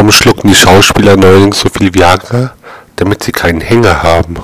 Warum schlucken die Schauspieler neuerdings so viel Viagra? Damit sie keinen Hänger haben.